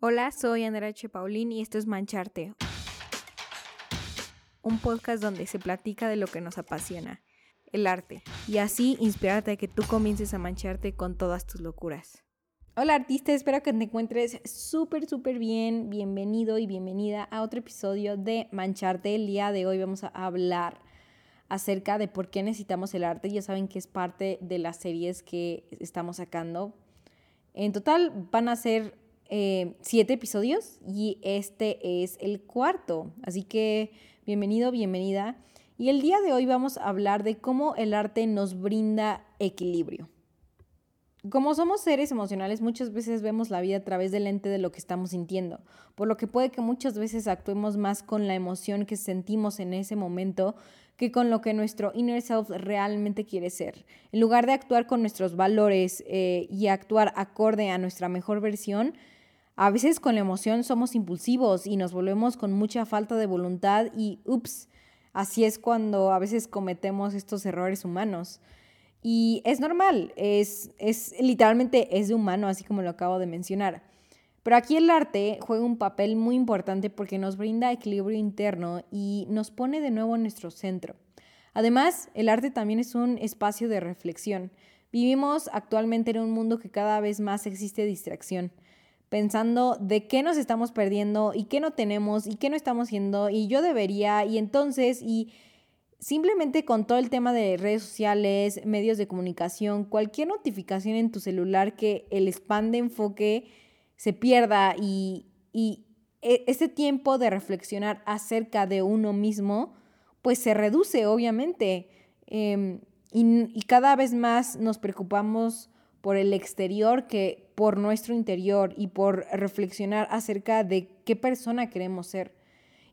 Hola, soy Andrea H. Paulín y esto es Mancharte, un podcast donde se platica de lo que nos apasiona, el arte, y así inspirarte a que tú comiences a mancharte con todas tus locuras. Hola artista, espero que te encuentres súper, súper bien. Bienvenido y bienvenida a otro episodio de Mancharte. El día de hoy vamos a hablar acerca de por qué necesitamos el arte. Ya saben que es parte de las series que estamos sacando. En total van a ser eh, siete episodios y este es el cuarto. Así que bienvenido, bienvenida. Y el día de hoy vamos a hablar de cómo el arte nos brinda equilibrio. Como somos seres emocionales, muchas veces vemos la vida a través del lente de lo que estamos sintiendo, por lo que puede que muchas veces actuemos más con la emoción que sentimos en ese momento que con lo que nuestro inner self realmente quiere ser. En lugar de actuar con nuestros valores eh, y actuar acorde a nuestra mejor versión, a veces con la emoción somos impulsivos y nos volvemos con mucha falta de voluntad y ups, así es cuando a veces cometemos estos errores humanos. Y es normal, es, es literalmente es de humano, así como lo acabo de mencionar. Pero aquí el arte juega un papel muy importante porque nos brinda equilibrio interno y nos pone de nuevo en nuestro centro. Además, el arte también es un espacio de reflexión. Vivimos actualmente en un mundo que cada vez más existe distracción pensando de qué nos estamos perdiendo y qué no tenemos y qué no estamos haciendo y yo debería y entonces y simplemente con todo el tema de redes sociales, medios de comunicación, cualquier notificación en tu celular que el spam de enfoque se pierda y, y e, ese tiempo de reflexionar acerca de uno mismo, pues se reduce obviamente em, y, y cada vez más nos preocupamos por el exterior que por nuestro interior y por reflexionar acerca de qué persona queremos ser.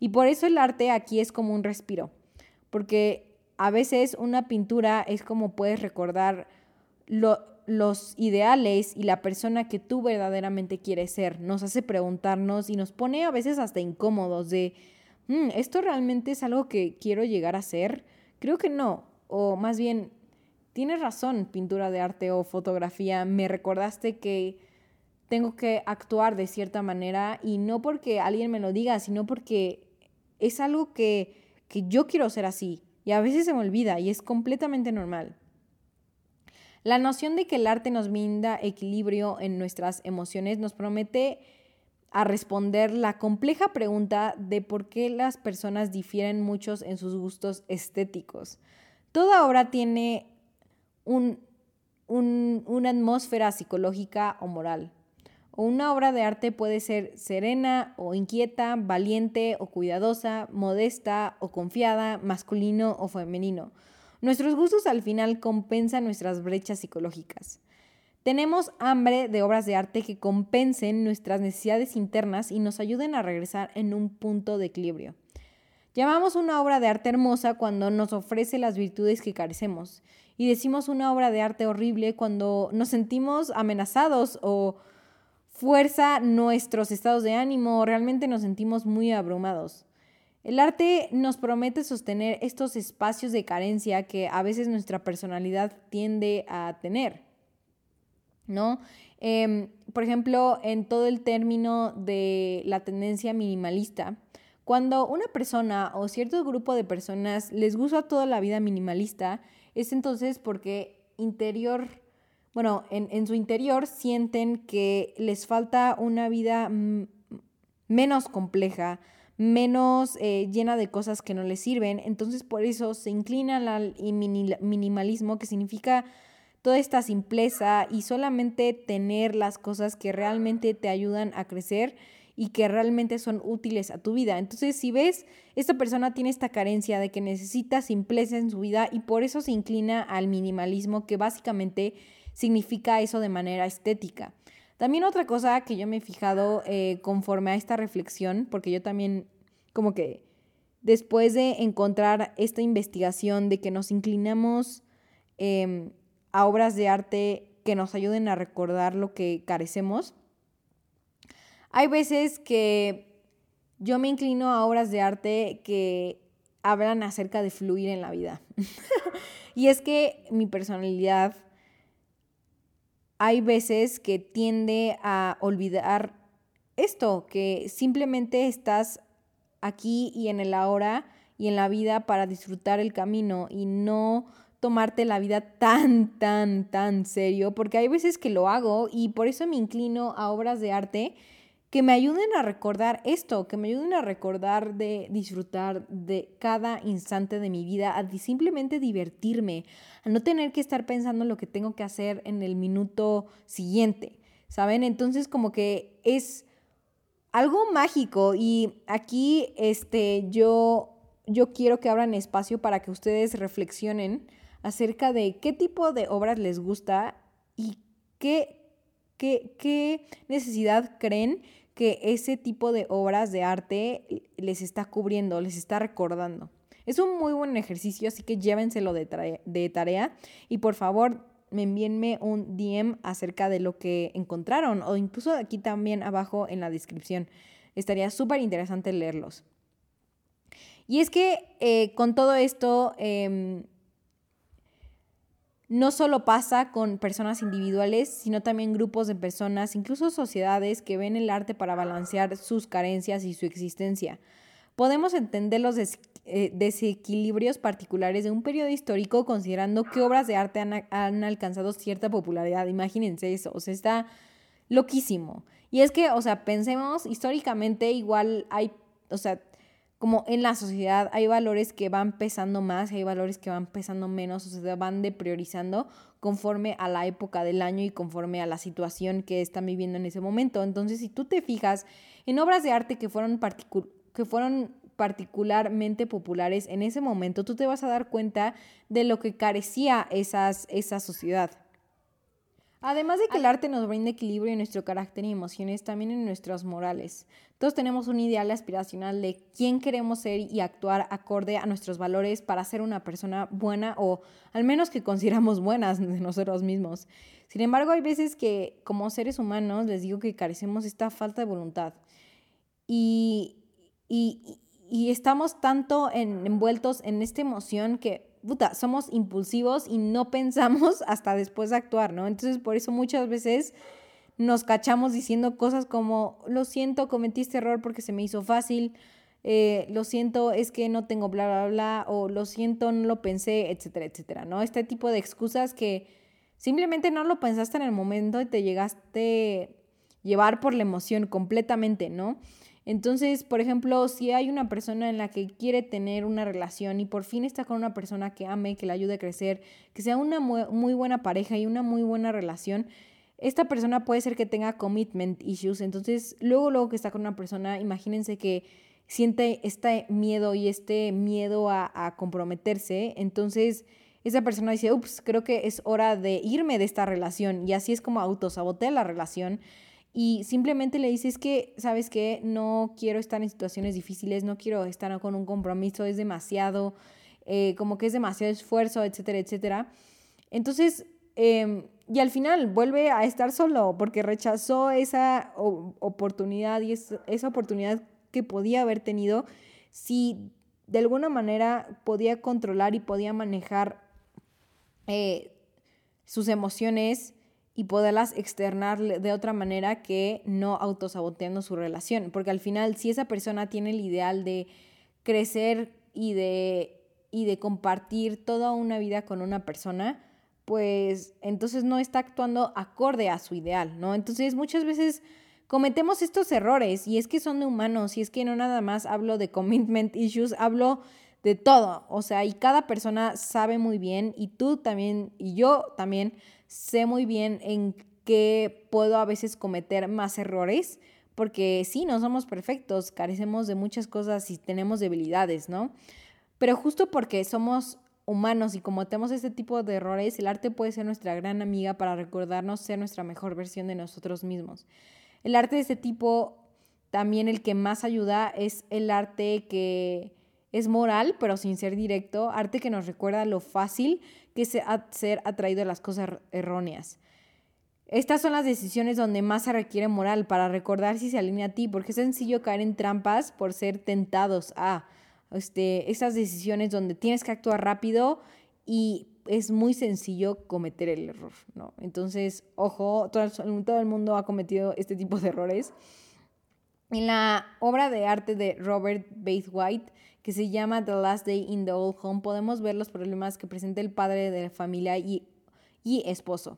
Y por eso el arte aquí es como un respiro, porque a veces una pintura es como puedes recordar los ideales y la persona que tú verdaderamente quieres ser. Nos hace preguntarnos y nos pone a veces hasta incómodos de, mm, ¿esto realmente es algo que quiero llegar a ser? Creo que no, o más bien tienes razón, pintura de arte o fotografía, me recordaste que tengo que actuar de cierta manera y no porque alguien me lo diga, sino porque es algo que, que yo quiero ser así y a veces se me olvida y es completamente normal. La noción de que el arte nos brinda equilibrio en nuestras emociones nos promete a responder la compleja pregunta de por qué las personas difieren muchos en sus gustos estéticos. Toda obra tiene una atmósfera psicológica o moral. O una obra de arte puede ser serena o inquieta, valiente o cuidadosa, modesta o confiada, masculino o femenino. Nuestros gustos al final compensan nuestras brechas psicológicas. Tenemos hambre de obras de arte que compensen nuestras necesidades internas y nos ayuden a regresar en un punto de equilibrio. Llamamos una obra de arte hermosa cuando nos ofrece las virtudes que carecemos y decimos una obra de arte horrible cuando nos sentimos amenazados o fuerza nuestros estados de ánimo o realmente nos sentimos muy abrumados. El arte nos promete sostener estos espacios de carencia que a veces nuestra personalidad tiende a tener. ¿No? Em, por ejemplo, en todo el término de la tendencia minimalista, cuando una persona o cierto grupo de personas les gusta toda la vida minimalista, es entonces porque interior, bueno, en, su interior sienten que les falta una vida menos compleja, menos eh, llena de cosas que no les sirven. Entonces por eso se inclinan al minimalismo, que significa toda esta simpleza y solamente tener las cosas que realmente te ayudan a crecer y que realmente son útiles a tu vida. Entonces, si ves, esta persona tiene esta carencia de que necesita simpleza en su vida y por eso se inclina al minimalismo, que básicamente significa eso de manera estética. También otra cosa que yo me he fijado eh, conforme a esta reflexión, porque yo también como que después de encontrar esta investigación de que nos inclinamos em, a obras de arte que nos ayuden a recordar lo que carecemos, hay veces que yo me inclino a obras de arte que hablan acerca de fluir en la vida. y es que mi personalidad hay veces que tiende a olvidar esto, que simplemente estás aquí y en el ahora y en la vida para disfrutar el camino y no tomarte la vida tan, tan, tan serio, porque hay veces que lo hago y por eso me inclino a obras de arte que me ayuden a recordar esto, que me ayuden a recordar de disfrutar de cada instante de mi vida, a simplemente divertirme, a no tener que estar pensando en lo que tengo que hacer en el minuto siguiente, ¿saben? Entonces como que es algo mágico y aquí este yo yo quiero que abran espacio para que ustedes reflexionen acerca de qué tipo de obras les gusta y qué, qué, qué necesidad creen que ese tipo de obras de arte les está cubriendo, les está recordando. Es un muy buen ejercicio, así que llévenselo de, de tarea y por favor me envíenme un DM acerca de lo que encontraron o incluso aquí también abajo en la descripción. Estaría súper interesante leerlos. Y es que eh, con todo esto, em, no solo pasa con personas individuales, sino también grupos de personas, incluso sociedades que ven el arte para balancear sus carencias y su existencia. Podemos entender los eh, desequilibrios particulares de un periodo histórico considerando qué obras de arte han, han, alcanzado cierta popularidad. Imagínense eso, o sea, está loquísimo. Y es que, o sea, pensemos históricamente, igual hay, o sea, como en la sociedad hay valores que van pesando más, hay valores que van pesando menos, o sea, van depriorizando conforme a la época del año y conforme a la situación que están viviendo en ese momento. Entonces, si tú te fijas en obras de arte que fueron, que fueron particularmente populares en ese momento, tú te vas a dar cuenta de lo que carecía esa sociedad. Además de que el arte nos brinda equilibrio en nuestro carácter y emociones, también en nuestros morales. Todos tenemos un ideal aspiracional de quién queremos ser y actuar acorde a nuestros valores para ser una persona buena o al menos que consideramos buenas de nosotros mismos. Sin embargo, hay veces que como seres humanos les digo que carecemos esta falta de voluntad y, y, y estamos tanto envueltos en esta emoción que puta, somos impulsivos y no pensamos hasta después de actuar, ¿no? Entonces, por eso muchas veces nos cachamos diciendo cosas como, lo siento, cometí este error porque se me hizo fácil, eh, lo siento, es que no tengo bla, bla, bla, o lo siento, no lo pensé, etcétera, etcétera, ¿no? Este tipo de excusas que simplemente no lo pensaste en el momento y te llegaste llevar por la emoción completamente, ¿no? Entonces, por ejemplo, si hay una persona en la que quiere tener una relación y por fin está con una persona que ame, que le ayude a crecer, que sea una muy, buena pareja y una muy buena relación, esta persona puede ser que tenga commitment issues. Entonces, luego, luego que está con una persona, imagínense que siente este miedo y este miedo a, a comprometerse. Entonces, esa persona dice, ups, creo que es hora de irme de esta relación. Y así es como autosabotea la relación y simplemente le dices que, ¿sabes qué? No quiero estar en situaciones difíciles, no quiero estar con un compromiso, es demasiado, eh, como que es demasiado esfuerzo, etcétera, etcétera. Entonces, em, y al final vuelve a estar solo porque rechazó esa oportunidad y esa oportunidad que podía haber tenido si de alguna manera podía controlar y podía manejar eh, sus emociones y poderlas externar de otra manera que no autosaboteando su relación. Porque al final, si esa persona tiene el ideal de crecer y de, y de compartir toda una vida con una persona, pues entonces no está actuando acorde a su ideal, ¿no? Entonces muchas veces cometemos estos errores y es que son de humanos y es que no nada más hablo de commitment issues, hablo de todo, o sea, y cada persona sabe muy bien y tú también y yo también sé muy bien en qué puedo a veces cometer más errores, porque sí, no somos perfectos, carecemos de muchas cosas y tenemos debilidades, ¿no? Pero justo porque somos humanos y cometemos este tipo de errores, el arte puede ser nuestra gran amiga para recordarnos ser nuestra mejor versión de nosotros mismos. El arte de este tipo, también el que más ayuda, es el arte que es moral, pero sin ser directo, arte que nos recuerda lo fácil que es ser atraído a las cosas erróneas. Estas son las decisiones donde más se requiere moral para recordar si se alinea a ti, porque es sencillo caer en trampas por ser tentados a este, estas decisiones donde tienes que actuar rápido y es muy sencillo cometer el error, ¿no? Entonces, ojo, todo, todo el mundo ha cometido este tipo de errores. En la obra de arte de Robert White que se llama The Last Day in the Old Home, podemos ver los problemas que presenta el padre de la familia y, y esposo.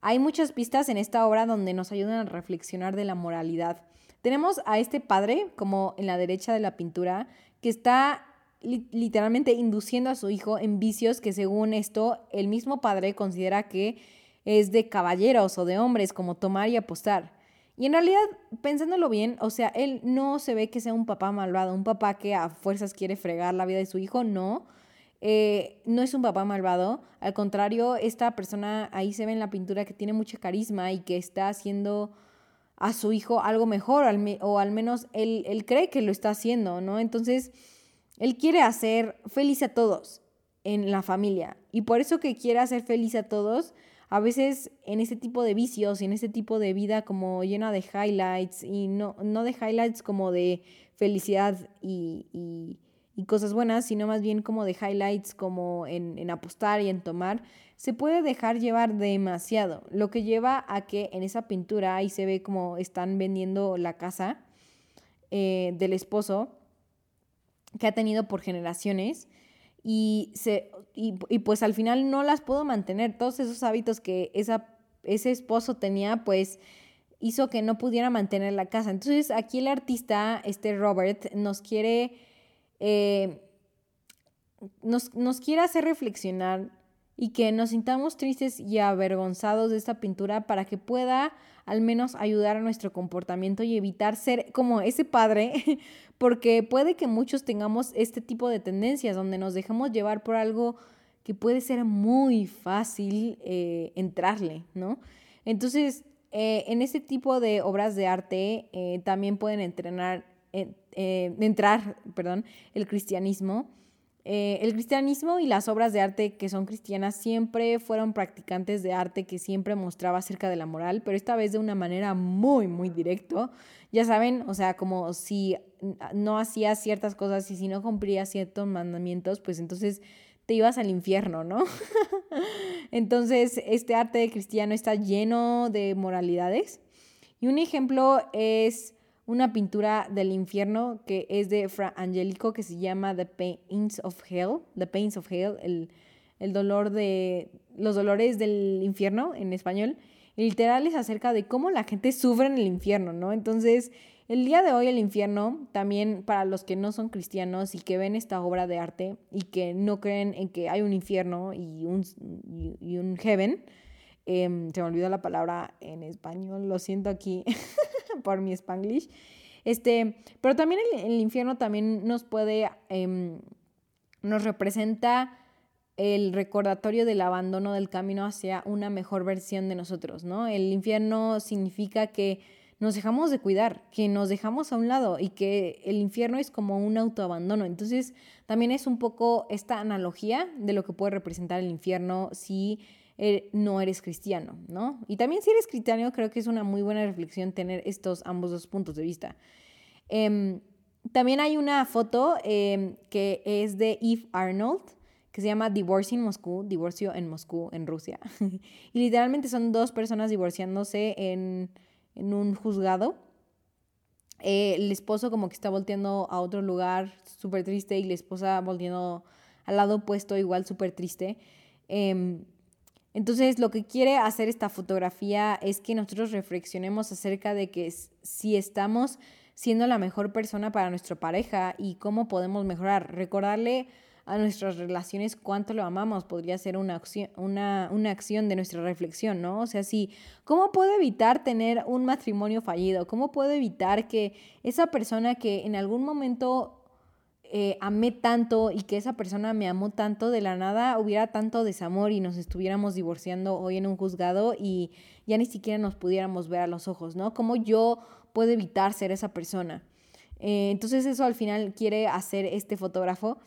Hay muchas pistas en esta obra donde nos ayudan a reflexionar de la moralidad. Tenemos a este padre, como en la derecha de la pintura, que está literalmente induciendo a su hijo en vicios que según esto el mismo padre considera que es de caballeros o de hombres, como tomar y apostar. Y en realidad, pensándolo bien, o sea, él no se ve que sea un papá malvado, un papá que a fuerzas quiere fregar la vida de su hijo, no. Eh, no es un papá malvado, al contrario, esta persona ahí se ve en la pintura que tiene mucha carisma y que está haciendo a su hijo algo mejor, o al menos él, él cree que lo está haciendo, ¿no? Entonces, él quiere hacer feliz a todos en la familia y por eso que quiere hacer feliz a todos, a veces en ese tipo de vicios y en ese tipo de vida como llena de highlights y no, no de highlights como de felicidad y, y, cosas buenas, sino más bien como de highlights como en, en, apostar y en tomar, se puede dejar llevar demasiado, lo que lleva a que en esa pintura ahí se ve como están vendiendo la casa eh, del esposo que ha tenido por generaciones y, se, y, pues al final no las puedo mantener. Todos esos hábitos que esa, ese esposo tenía, pues hizo que no pudiera mantener la casa. Entonces aquí el artista, este Robert, nos quiere, eh, nos, nos quiere hacer reflexionar y que nos sintamos tristes y avergonzados de esta pintura para que pueda al menos ayudar a nuestro comportamiento y evitar ser como ese padre, porque puede que muchos tengamos este tipo de tendencias donde nos dejamos llevar por algo que puede ser muy fácil eh, entrarle, ¿no? Entonces, eh, en este tipo de obras de arte eh, también pueden entrenar, entrar perdón, el cristianismo eh, el cristianismo y las obras de arte que son cristianas siempre fueron practicantes de arte que siempre mostraba acerca de la moral, pero esta vez de una manera muy, muy directo. Ya saben, o sea, como si no hacías ciertas cosas y si no cumplías ciertos mandamientos, pues entonces te ibas al infierno, ¿no? entonces, este arte cristiano está lleno de moralidades. Y un ejemplo es una pintura del infierno que es de Fra Angelico que se llama The Pains of Hell, The Pains of Hell, el, dolor de los dolores del infierno en español. literal es acerca de cómo la gente sufre en el infierno, ¿no? Entonces, el día de hoy el infierno, también para los que no son cristianos y que ven esta obra de arte y que no creen en que hay un infierno y un, y, un heaven, em, se me olvidó la palabra en español, lo siento aquí. por mi spanglish. Este, pero también el, infierno también nos puede, em, nos representa el recordatorio del abandono del camino hacia una mejor versión de nosotros, ¿no? El infierno significa que nos dejamos de cuidar, que nos dejamos a un lado y que el infierno es como un autoabandono. Entonces, también es un poco esta analogía de lo que puede representar el infierno si no eres cristiano, ¿no? Y también si eres cristiano, creo que es una muy buena reflexión tener estos ambos dos puntos de vista. Em, también hay una foto em, que es de Eve Arnold, que se llama Divorcing Moscú, divorcio en Moscú, en Rusia. y literalmente son dos personas divorciándose en, en un juzgado. Eh, el esposo como que está volteando a otro lugar súper triste y la esposa volteando al lado opuesto igual súper triste. Eh, entonces, lo que quiere hacer esta fotografía es que nosotros reflexionemos acerca de que si estamos siendo la mejor persona para nuestra pareja y cómo podemos mejorar. Recordarle a nuestras relaciones cuánto lo amamos podría ser una acción, una, una acción de nuestra reflexión, ¿no? O sea, sí, ¿cómo puedo evitar tener un matrimonio fallido? ¿Cómo puedo evitar que esa persona que en algún momento eh, amé tanto y que esa persona me amó tanto, de la nada hubiera tanto desamor y nos estuviéramos divorciando hoy en un juzgado y ya ni siquiera nos pudiéramos ver a los ojos, ¿no? ¿Cómo yo puedo evitar ser esa persona? Eh, entonces eso al final quiere hacer este fotógrafo.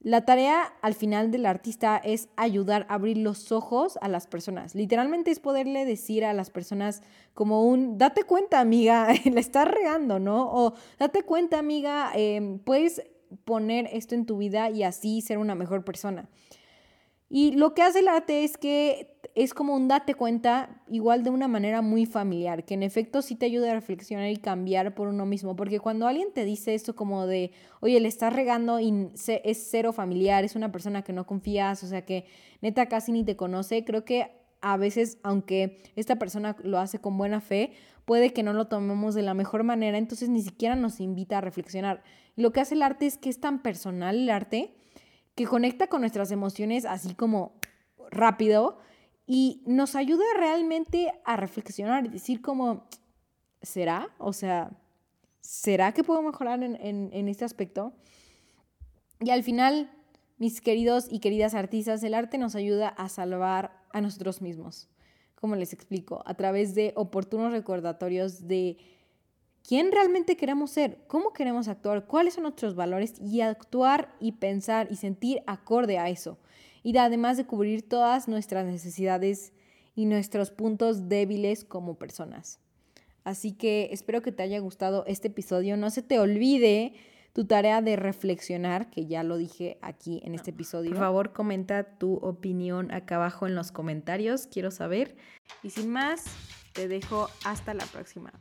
La tarea al final del artista es ayudar a abrir los ojos a las personas. Literalmente es poderle decir a las personas como un, date cuenta amiga, la estás regando, ¿no? O date cuenta amiga, eh, puedes poner esto en tu vida y así ser una mejor persona. Y lo que hace el arte es que es como un date cuenta, igual de una manera muy familiar, que en efecto sí te ayuda a reflexionar y cambiar por uno mismo. Porque cuando alguien te dice esto como de, oye, le estás regando y es cero familiar, es una persona que no confías, o sea que neta casi ni te conoce, creo que a veces, aunque esta persona lo hace con buena fe, puede que no lo tomemos de la mejor manera, entonces ni siquiera nos invita a reflexionar. lo que hace el arte es que es tan personal el arte que conecta con nuestras emociones así como rápido y nos ayuda realmente a reflexionar y decir como, ¿será? O sea, ¿será que puedo mejorar en, en este aspecto? Y al final, mis queridos y queridas artistas, el arte nos ayuda a salvar a nosotros mismos. Como les explico, a través de oportunos recordatorios de quién realmente queremos ser, cómo queremos actuar, cuáles son nuestros valores y actuar y pensar y sentir acorde a eso. Y además de cubrir todas nuestras necesidades y nuestros puntos débiles como personas. Así que espero que te haya gustado este episodio. No se te olvide tu tarea de reflexionar, que ya lo dije aquí en este episodio. Por favor, comenta tu opinión acá abajo en los comentarios, quiero saber. Y sin más, te dejo hasta la próxima.